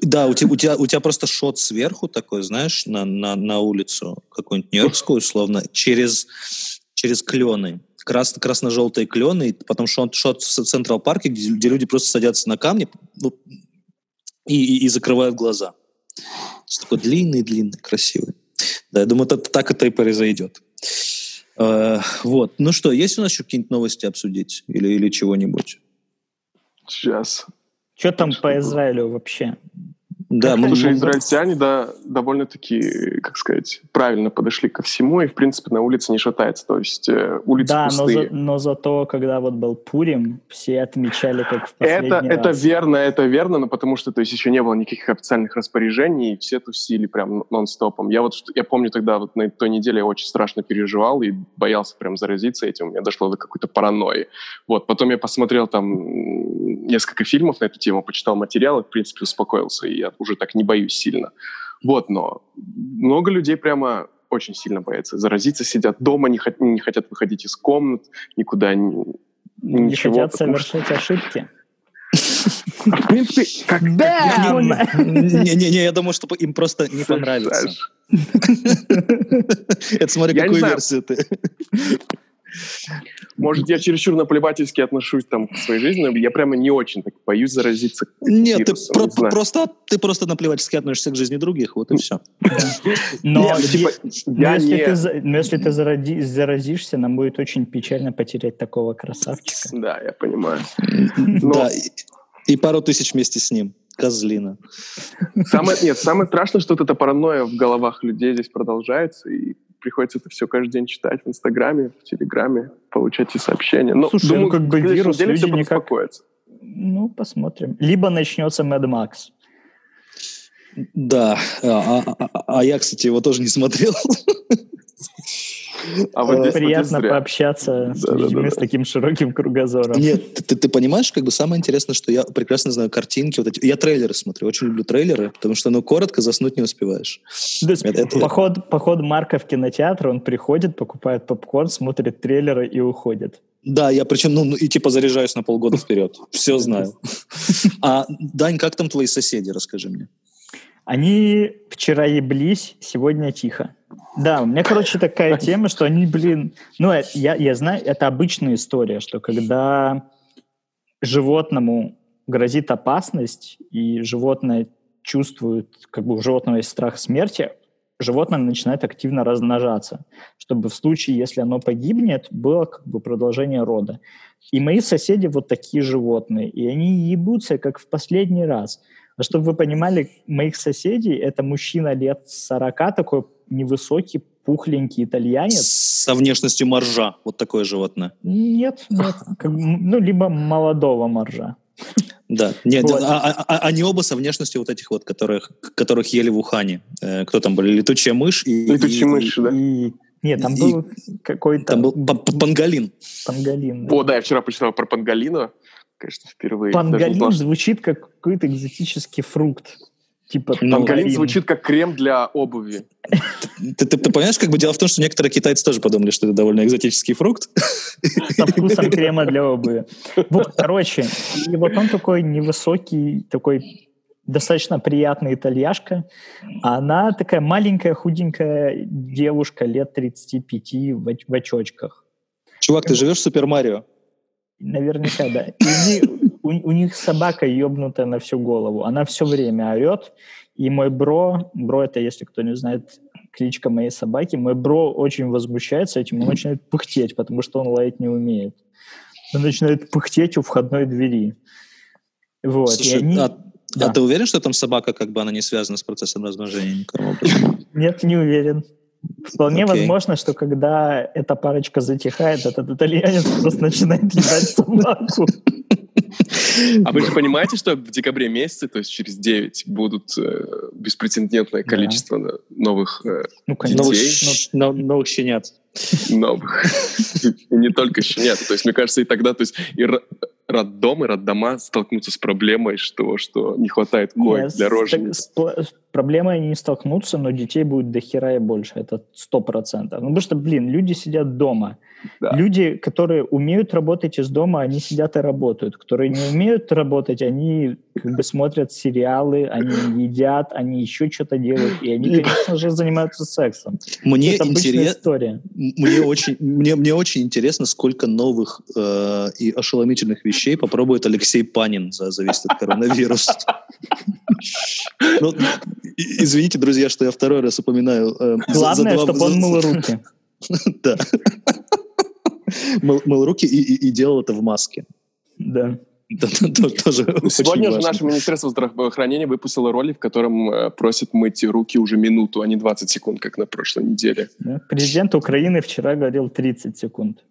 Да, у тебя, у, тебя, у тебя просто шот сверху такой, знаешь, на, на, на улицу какую-нибудь нью-йоркскую, условно, через, через клены. Крас, красно-желтые клены, и потом шот, шот в Централ Парке, где, где люди просто садятся на камни ну, и, и, и закрывают глаза. Такой длинный-длинный, красивый. Да, я думаю, это, так это и произойдет. Э, вот. Ну что, есть у нас еще какие-нибудь новости обсудить или, или чего-нибудь? Сейчас. Что там по Израилю вообще? Да, мы Слушай, израильтяне, да, довольно-таки, как сказать, правильно подошли ко всему, и, в принципе, на улице не шатается, то есть э, улицы да, пустые. Но, за, но зато, когда вот был Пурим, все отмечали, как в последний это, раз. Это верно, это верно, но потому что, то есть, еще не было никаких официальных распоряжений, и все тусили прям нон-стопом. Я вот, я помню тогда, вот на той неделе я очень страшно переживал и боялся прям заразиться этим, у меня дошло до какой-то паранойи. Вот, потом я посмотрел там несколько фильмов на эту тему, почитал материалы, в принципе, успокоился, и я уже так не боюсь сильно. Вот, но много людей прямо очень сильно боятся заразиться, сидят дома, не, хот- не хотят выходить из комнат, никуда не, не ничего. Не хотят совершать что... ошибки. В принципе, как... Не-не-не, я думаю, что им просто не понравится. Это смотри, какую версию ты. Может, я чересчур наплевательски отношусь там к своей жизни, но я прямо не очень так боюсь заразиться Нет, ты, про- не просто, ты просто наплевательски относишься к жизни других, вот и все. Но типа, если ты заразишься, нам будет очень печально потерять такого красавчика. Да, я понимаю. Да, и пару тысяч вместе с ним. Козлина. Самое, нет, самое страшное, что вот эта паранойя в головах людей здесь продолжается, и приходится это все каждый день читать в Инстаграме, в Телеграме, получать эти сообщения. Но, Слушай, думаю, ну как бы вирус, люди никак... Ну, посмотрим. Либо начнется Mad Max. Да, а, а, а, а я, кстати, его тоже не смотрел. А вот здесь Приятно пообщаться с людьми с таким широким кругозором. Нет, ты, ты понимаешь, как бы самое интересное, что я прекрасно знаю картинки. Вот эти, я трейлеры смотрю, очень люблю трейлеры, потому что, ну, коротко заснуть не успеваешь. это, это... Поход, поход Марка в кинотеатр, он приходит, покупает попкорн, смотрит трейлеры и уходит. Да, я причем, ну, и типа заряжаюсь на полгода вперед. Все знаю. А, Дань, как там твои соседи, расскажи мне. Они вчера еблись, сегодня тихо. Да, у меня, короче, такая тема, что они, блин... Ну, э, я, я знаю, это обычная история, что когда животному грозит опасность, и животное чувствует, как бы у животного есть страх смерти, животное начинает активно размножаться, чтобы в случае, если оно погибнет, было как бы продолжение рода. И мои соседи вот такие животные, и они ебутся, как в последний раз – но чтобы вы понимали, моих соседей, это мужчина лет 40, такой невысокий, пухленький итальянец. Со внешностью моржа, вот такое животное. Нет, нет. Как, ну, либо молодого моржа. Да, нет, вот. а, а, а, они оба со внешностью вот этих вот, которых, которых ели в Ухане. Э, кто там были? Летучая мышь и... Летучая и, мышь, и, да. И, нет, там и, был какой-то... Там был пангалин. Пангалин, да. О, да, я вчера прочитал про пангалина конечно, впервые. Панголин звучит как какой-то экзотический фрукт. Типа Панголин звучит как крем для обуви. Ты, ты, ты понимаешь, как бы дело в том, что некоторые китайцы тоже подумали, что это довольно экзотический фрукт. Со вкусом крема для обуви. Вот, короче, и вот он такой невысокий, такой достаточно приятная итальяшка. Она такая маленькая, худенькая девушка лет 35 в, в очочках. Чувак, ты живешь в Супер Марио? Наверняка, да. И у, у них собака ебнутая на всю голову. Она все время орет. И мой бро, бро это, если кто не знает, кличка моей собаки, мой бро очень возмущается этим, он начинает пыхтеть, потому что он лаять не умеет. Он начинает пыхтеть у входной двери. Вот. Слушай, и они... а, Да. а ты уверен, что там собака, как бы она не связана с процессом размножения? Нет, не уверен. Вполне Окей. возможно, что когда эта парочка затихает, этот итальянец просто начинает ебать собаку. А вы же понимаете, что в декабре месяце, то есть через 9, будут э, беспрецедентное Да. количество на- новых э, Ну, Новых, конечно. Детей? щ- но- новых щенят. новых. И не только щенят. То есть, мне кажется, и тогда, то есть, и ро- роддом, и роддома столкнутся с проблемой, что, что не хватает коек для рожениц. Проблемой они не столкнутся, но детей будет до хера и больше. Это сто процентов. Ну, потому что, блин, люди сидят дома. Да. Люди, которые умеют работать из дома, они сидят и работают. Которые не умеют работать, они как бы смотрят сериалы, они едят, они еще что-то делают. И они, конечно же, занимаются сексом. Мне Это интересно, история. мне очень, мне, мне очень интересно, сколько новых э, и ошеломительных вещей попробует Алексей Панин за зависит от коронавируса. Ну, Извините, друзья, что я второй раз упоминаю. э, Главное, чтобы он мыл руки. Да. Мыл, руки и, делал это в маске. Да. Сегодня же наше Министерство здравоохранения выпустило ролик, в котором э, просит мыть руки уже минуту, а не 20 секунд, как на прошлой неделе. Президент Украины вчера говорил 30 секунд.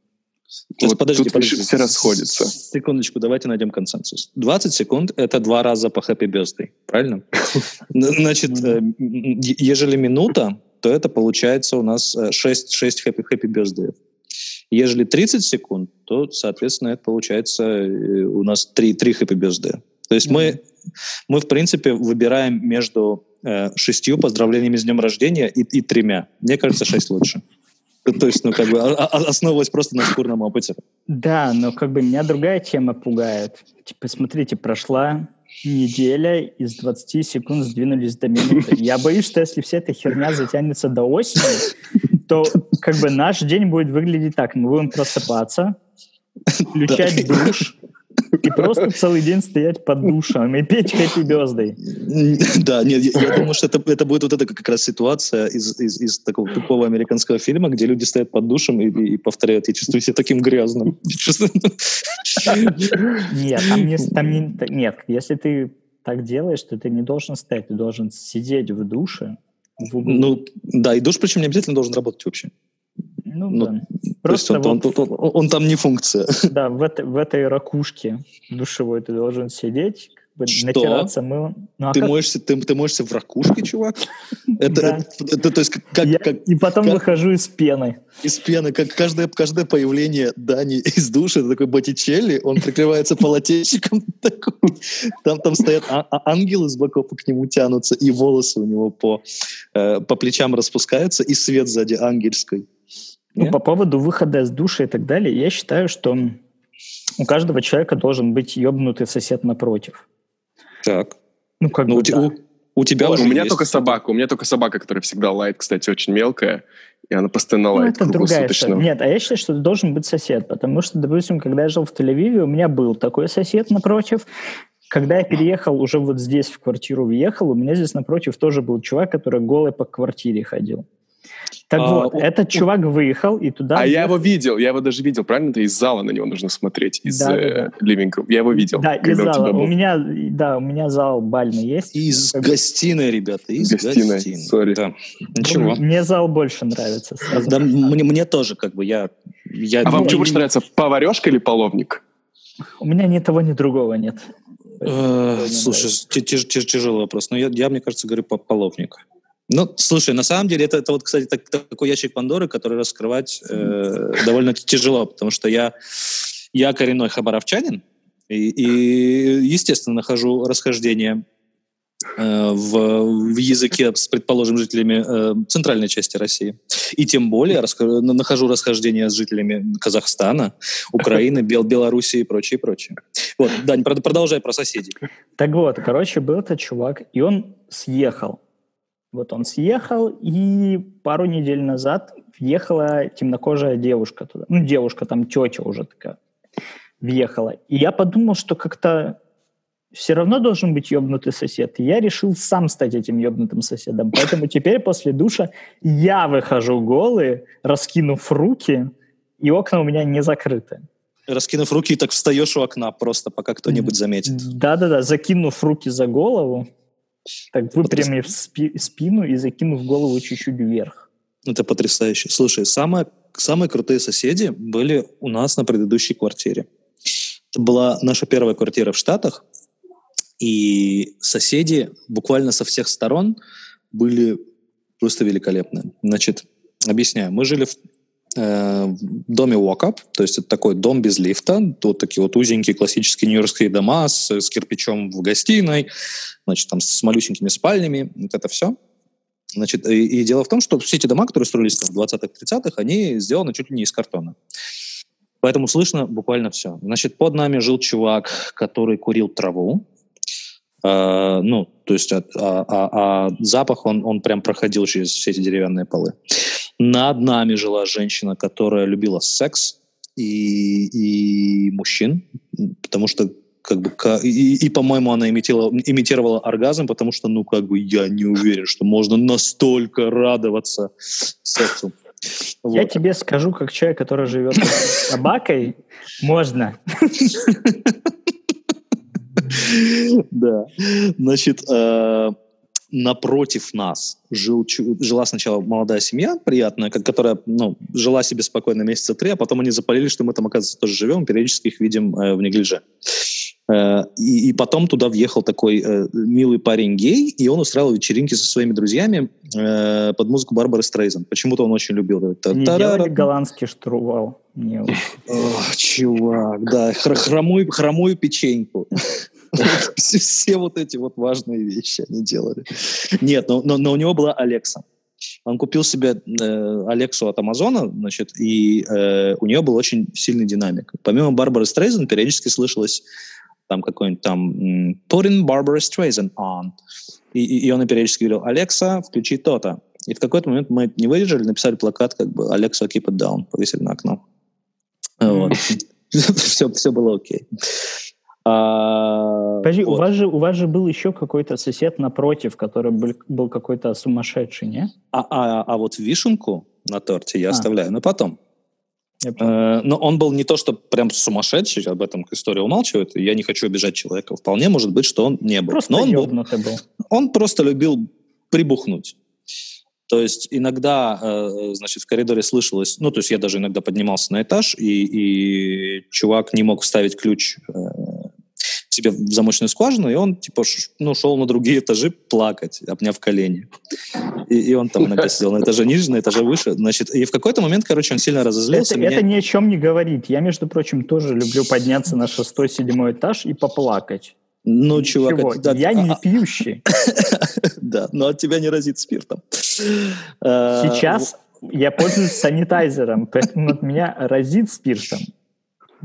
Сейчас, Вот подождите, тут подождите. все расходятся. Секундочку, давайте найдем консенсус. 20 секунд — это два раза по Happy Birthday, правильно? Н- Значит, э, м, е- ежели минута, то это получается у нас э, 6, 6 Happy, happy Birthday. Ежели 30 секунд, то, соответственно, это получается э, у нас 3, 3 Happy Birthday. То есть мы, мы, в принципе, выбираем между э, шестью поздравлениями с днем рождения и, и тремя. Мне кажется, 6 лучше. То есть, ну, как бы, а- а- основываясь просто на шкурном опыте. Да, но как бы меня другая тема пугает. Типа, смотрите, прошла неделя, из 20 секунд сдвинулись до минуты. Я боюсь, что если вся эта херня затянется до осени, то как бы наш день будет выглядеть так. Мы будем просыпаться, включать душ и просто целый день стоять под душем и петь Happy Birthday. Да, нет, я, думаю, что это, будет вот эта как раз ситуация из, такого тупого американского фильма, где люди стоят под душем и, повторяют «Я чувствую себя таким грязным». Нет, там не, нет, если ты так делаешь, то ты не должен стоять, ты должен сидеть в душе, в углу. Ну, да, и душ причем не обязательно должен работать вообще. Ну, ну, да. Просто он, он- вот, он- он- он там не функция. да, в, этой, в этой ракушке душевой ты должен сидеть, Что? натираться мылом. Ну, а Ты как- моешься, ты, ты моешься в ракушке, чувак? Это, Да. это- это, то есть как, Я- как И потом как- выхожу из пены. из пены, как каждое, каждое появление Дани из души, это такой Боттичелли, он прикрывается полотенчиком такой. Там, там стоят а- а- ангелы с боков к нему тянутся, и волосы у него по, э, по плечам распускаются, и свет сзади ангельской. Ну, по поводу выхода из души и так далее, я считаю, что у каждого человека должен быть ебнутый сосед напротив. Так. Ну, как Ну, бы, у, да. у- у тебя У уже меня есть. только собака. У меня только собака, которая всегда лает, кстати, очень мелкая. И она постоянно Ну, лает это другая история. Нет, а я считаю, что это должен быть сосед, потому что, допустим, когда я жил в Тель-Авиве, у меня был такой сосед напротив. Когда я переехал, уже вот здесь в квартиру въехал, у меня здесь напротив тоже был чувак, который голый по квартире ходил. Так А, вот, у- этот чувак выехал, и туда... А я въехал- его видел, я его даже видел, правильно? Это из зала на него нужно смотреть, из Да, да, э, да. living room. Я его видел. Да, из у зала. был. У меня, да, у меня зал бальный есть. Из Как гостиной, ребята, из Гостиной, гостиной. sorry. Да. Ничего. Мне зал больше нравится. сразу. Да, мне, мне тоже, как бы, я... я А вам я- что больше нравится, поварешка или половник? У меня ни того, ни другого нет. Э, Слушай, тяжелый вопрос. Но я, я, мне кажется, говорю по половник. Ну, слушай, на самом деле это, это вот, кстати, так- такой ящик Пандоры, который раскрывать э, довольно тяжело, потому что я, я коренной хабаровчанин, и, и, естественно, нахожу расхождение э, в, в языке с, предположим, жителями э, центральной части России. И тем более раска- нахожу расхождение с жителями Казахстана, Украины, Бел, Белоруссии и прочее, прочее. Вот, Дань, прод- продолжай про соседей. Так вот, короче, был этот чувак, и он съехал. Вот он съехал, и пару недель назад въехала темнокожая девушка туда. Ну, девушка, там тетя уже такая въехала. И я подумал, что как-то все равно должен быть ебнутый сосед. И я решил сам стать этим ебнутым соседом. Поэтому теперь после душа я выхожу голый, раскинув руки, и окна у меня не закрыты. Раскинув руки, так встаешь у окна просто, пока кто-нибудь заметит. Да-да-да, закинув руки за голову, так выпрямив спи- спину и закинув голову чуть-чуть вверх. Это потрясающе. Слушай, самое, самые крутые соседи были у нас на предыдущей квартире. Это была наша первая квартира в Штатах, и соседи буквально со всех сторон были просто великолепные. Значит, объясняю. Мы жили в э, доме walk-up, то есть это такой дом без лифта, вот такие вот узенькие классические нью-йоркские дома с, с кирпичом в гостиной, значит, там с малюсенькими спальнями, вот это все. Значит, и, и дело в том, что все эти дома, которые строились там, в 20-х, 30-х, они сделаны чуть ли не из картона. Поэтому слышно буквально все. Значит, под нами жил чувак, который курил траву, Uh, ну, то есть а, а, а, а запах, он, он прям проходил через все эти деревянные полы. Над нами жила женщина, которая любила секс и, и мужчин, потому что как бы, и, и по-моему, она имитировала, имитировала оргазм, потому что, ну, как бы, я не уверен, что можно настолько радоваться сексу. Я вот. тебе скажу, как человек, который живет с собакой, можно. Да. Значит, э, напротив нас жил, жила сначала молодая семья, приятная, которая ну, жила себе спокойно месяца три, а потом они запалили, что мы там, оказывается, тоже живем, периодически их видим э, в неглиже. Э, и, и потом туда въехал такой э, милый парень гей, и он устраивал вечеринки со своими друзьями э, под музыку Барбары Стрейзен. Почему-то он очень любил. Не делали голландский штурвал? Чувак, да, хромую печеньку. Все вот эти вот важные вещи они делали. Нет, но, но, но у него была Алекса. Он купил себе э, Алексу от Амазона, значит, и э, у нее был очень сильный динамик. Помимо Барбары Стрейзен периодически слышалось там какой-нибудь там «Putting Barbara Streisand on». И, и, и он периодически говорил «Алекса, включи то-то». И в какой-то момент мы не выдержали, написали плакат как бы «Алекса, keep it down», повесили на окно. Вот. все, все было окей. А, Подожди, вот. у, вас же, у вас же был еще какой-то сосед напротив, который был, был какой-то сумасшедший, не? А, а, а вот вишенку на торте я а. оставляю на потом. Э, но он был не то, что прям сумасшедший, об этом история умалчивает, я не хочу обижать человека. Вполне может быть, что он не был. Просто но он, был, был. он просто любил прибухнуть. То есть иногда, э, значит, в коридоре слышалось, ну, то есть я даже иногда поднимался на этаж, и, и чувак не мог вставить ключ э, себе в замочную скважину, и он, типа, ну, шел на другие этажи плакать, обняв колени. И, и он там иногда сидел на этаже ниже, на этаже выше. Значит, и в какой-то момент, короче, он сильно разозлился. Это, меня... это ни о чем не говорит. Я, между прочим, тоже люблю подняться на шестой-седьмой этаж и поплакать. Ну, чувак, это, да, я не а, пьющий. Да, но от тебя не разит спиртом. Сейчас я пользуюсь санитайзером, поэтому от меня разит спиртом.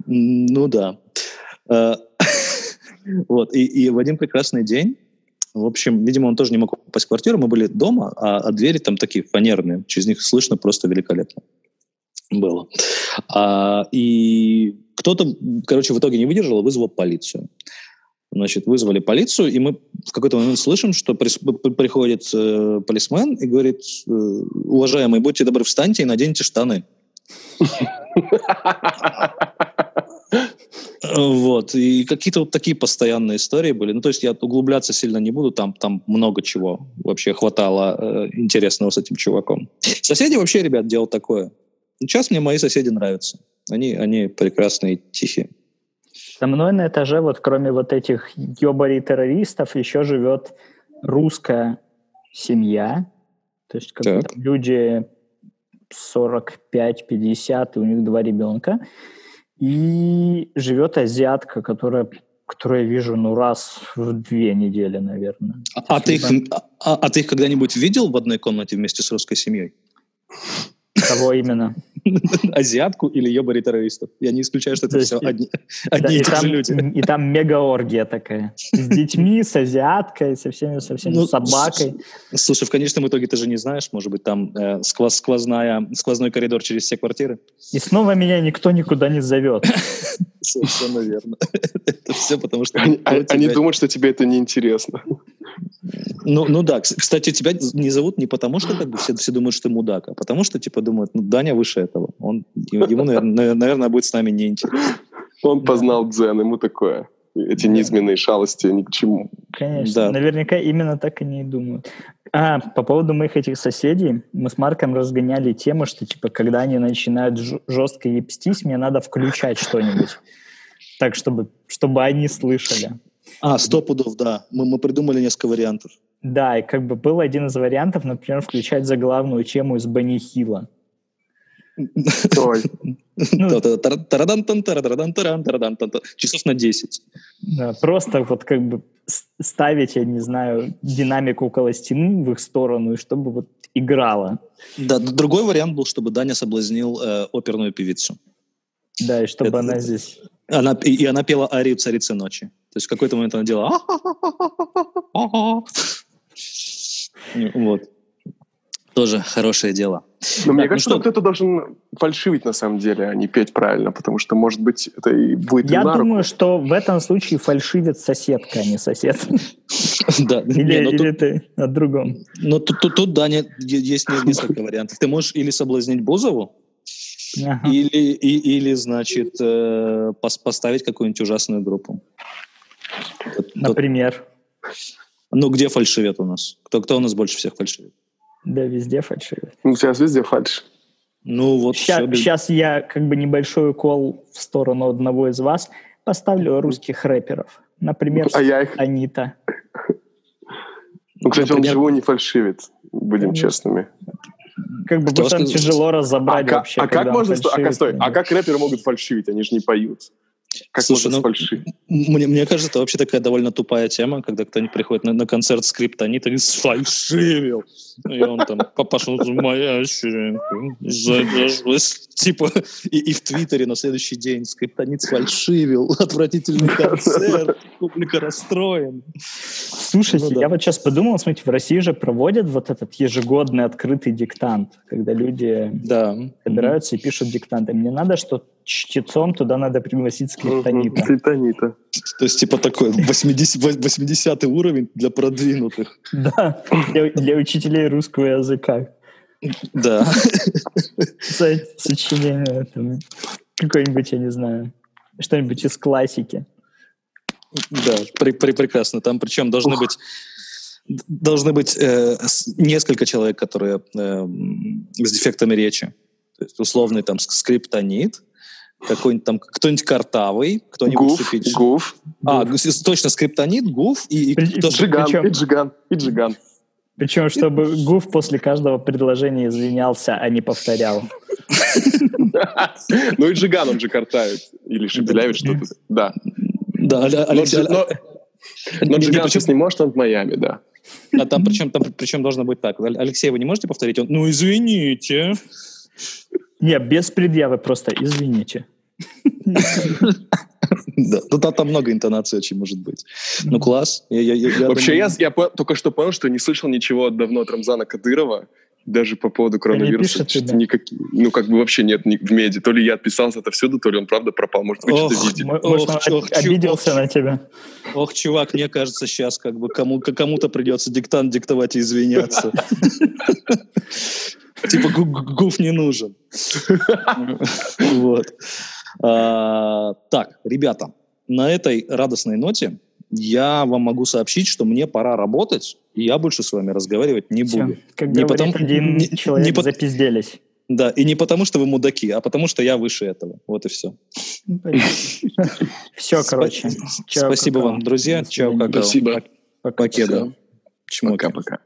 Ну да. Вот, и, и в один прекрасный день, в общем, видимо, он тоже не мог попасть в квартиру, мы были дома, а, а двери там такие фанерные, через них слышно просто великолепно было. А, и кто-то, короче, в итоге не выдержал и вызвал полицию. Значит, вызвали полицию, и мы в какой-то момент слышим, что при, приходит э, полисмен и говорит, э, уважаемый, будьте добры, встаньте и наденьте штаны. Вот, и какие-то вот такие постоянные истории были. Ну, то есть я углубляться сильно не буду, там, там много чего вообще хватало э, интересного с этим чуваком. Соседи вообще, ребят, делают такое. Сейчас мне мои соседи нравятся. Они, они прекрасные, тихие. Со мной на этаже, вот кроме вот этих ёбарей-террористов, еще живет русская семья. То есть как люди 45-50, и у них два ребенка. И живет азиатка, которая которую я вижу, ну, раз в две недели, наверное. А, а, ты, их, а, а ты их когда-нибудь видел в одной комнате вместе с русской семьей? Кого именно? Азиатку или ёбари террористов. Я не исключаю, что это все одни, одни и, те же люди. И там мегаоргия такая. С детьми, с азиаткой, со всеми, со всеми ну, собакой. Слушай, в конечном итоге ты же не знаешь, может быть, там э, сквоз, сквозная, сквозной коридор через все квартиры. И снова меня никто никуда не зовет. Совершенно верно. Это все потому, что... Они думают, что тебе это неинтересно. Ну, ну да, кстати, тебя не зовут не потому, что как бы все, все думают, что ты мудак, а потому что, типа, думают, ну, Даня выше этого. Он, ему, наверное, наверное, будет с нами неинтересно. Он познал дзен, ему такое. Эти низменные шалости ни к чему. Конечно, Да. наверняка именно так они и думают. А, по поводу моих этих соседей, мы с Марком разгоняли тему, что, типа, когда они начинают жестко епстись, мне надо включать что-нибудь. Так, чтобы, чтобы они слышали. А, сто пудов, да. Мы, мы придумали несколько вариантов. Да, и как бы был один из вариантов, например, включать заглавную тему из Бенни Хилла. Ну. Часов на 10. Да, просто вот как бы ставить, я не знаю, динамику около стены в их сторону, и чтобы вот играло. Да, другой вариант был, чтобы Даня соблазнил э, оперную певицу. Да, и чтобы она здесь... Она, и, и она пела арию «Царицы ночи». То есть в какой-то момент она делала... Вот. Тоже хорошее дело. Но мне Так, ну кажется, что? что кто-то должен фальшивить на самом деле, а не петь правильно, потому что, может быть, это и будет Я руку. думаю, что в этом случае фальшивит соседка, а не сосед. Да. Или, ну, или ты о другом. но тут, тут, е- есть не- несколько вариантов. Ты можешь или соблазнить Бузову, Ага. или, и- или значит, э, пос- поставить какую-нибудь ужасную группу. Например. ну, где фальшивят у нас? Кто, кто у нас больше всех фальшивит? Да, везде фальшивит. Ну, сейчас везде фальш. Ну, вот всё без- Сейчас, я как бы небольшой укол в сторону одного из вас поставлю русских рэперов. Например, А я их... Анита. Ну, кстати, он Например, живой не фальшивит, будем Конечно. честными. Как бы Кто сказал? тяжело А, разобрать ка- вообще. а как он можно... А, стой, а как рэперы могут фальшивить? Они же не поют. Как Слушай, можно ну, сфальшивить? Мне, мне кажется, это вообще такая довольно тупая тема, когда кто-нибудь приходит на, на концерт скриптонита и сфальшивил. И он там пошел моя задержалась. Типа, и, и в Твиттере на следующий день скриптонит сфальшивил. Отвратительный концерт. Публика расстроен. Слушайте, Ну да. я вот сейчас подумал, смотрите, в России же проводят вот этот ежегодный открытый диктант, когда люди Да. собираются и пишут диктанты. Мне надо, что чтецом туда надо пригласить скриптонита. Скриптонита. То есть, типа, такой 80, 80 уровень для продвинутых. Да, для, для учителей русского языка. Да. Сочинение, там, какое-нибудь, я не знаю, что-нибудь из классики. Да, при- при- прекрасно. Там причем должны быть должны быть э, несколько человек, которые э, с дефектами речи. То есть условный там ск- скриптонит, какой-нибудь там кто-нибудь картавый, кто-нибудь Гуф, супич- гуф, А, гу- с- точно скриптонит, гуф и, и При- кто- джиган, Причем- и джиган, и джиган. Причем, чтобы Гуф после каждого предложения извинялся, а не повторял. Ну и джиган, он же картавит. Или шепелявит что-то. Да. Да, Но Алексей- джиган сейчас не может, он в Майами, да. а там причем, там причем должно быть так. Алексей, вы не можете повторить? Он, ну, извините. Не, без предъявы, просто извините. Да, ну, там, много интонаций очень может быть. Ну, класс. Я- я- я- я Вообще, думаю- я, я по- только что понял, что не слышал ничего давно от Рамзана Кадырова, даже по поводу коронавируса. пишет никак- ну, как бы вообще нет ни- в меди. То ли я отписался отовсюду, то ли он правда пропал. Может, вы Ох, что-то видели. Мо- Может, Ох, он обиделся ох, на тебя. Ох, чувак, мне кажется, сейчас как бы кому-то придется диктант диктовать и извиняться. Типа гу- гу- гуф не нужен. Вот. А, Так, ребята, на этой радостной ноте я вам могу сообщить, что мне пора работать, и я больше с вами разговаривать не буду. как Не потому- один не- человек, не пот- запизделись. Да, и не потому, что вы мудаки, а потому, что я выше этого. Вот и все. Все, короче. Спасибо вам, друзья. Чао, какао. Спасибо. Пока. Покеда. Пока-пока.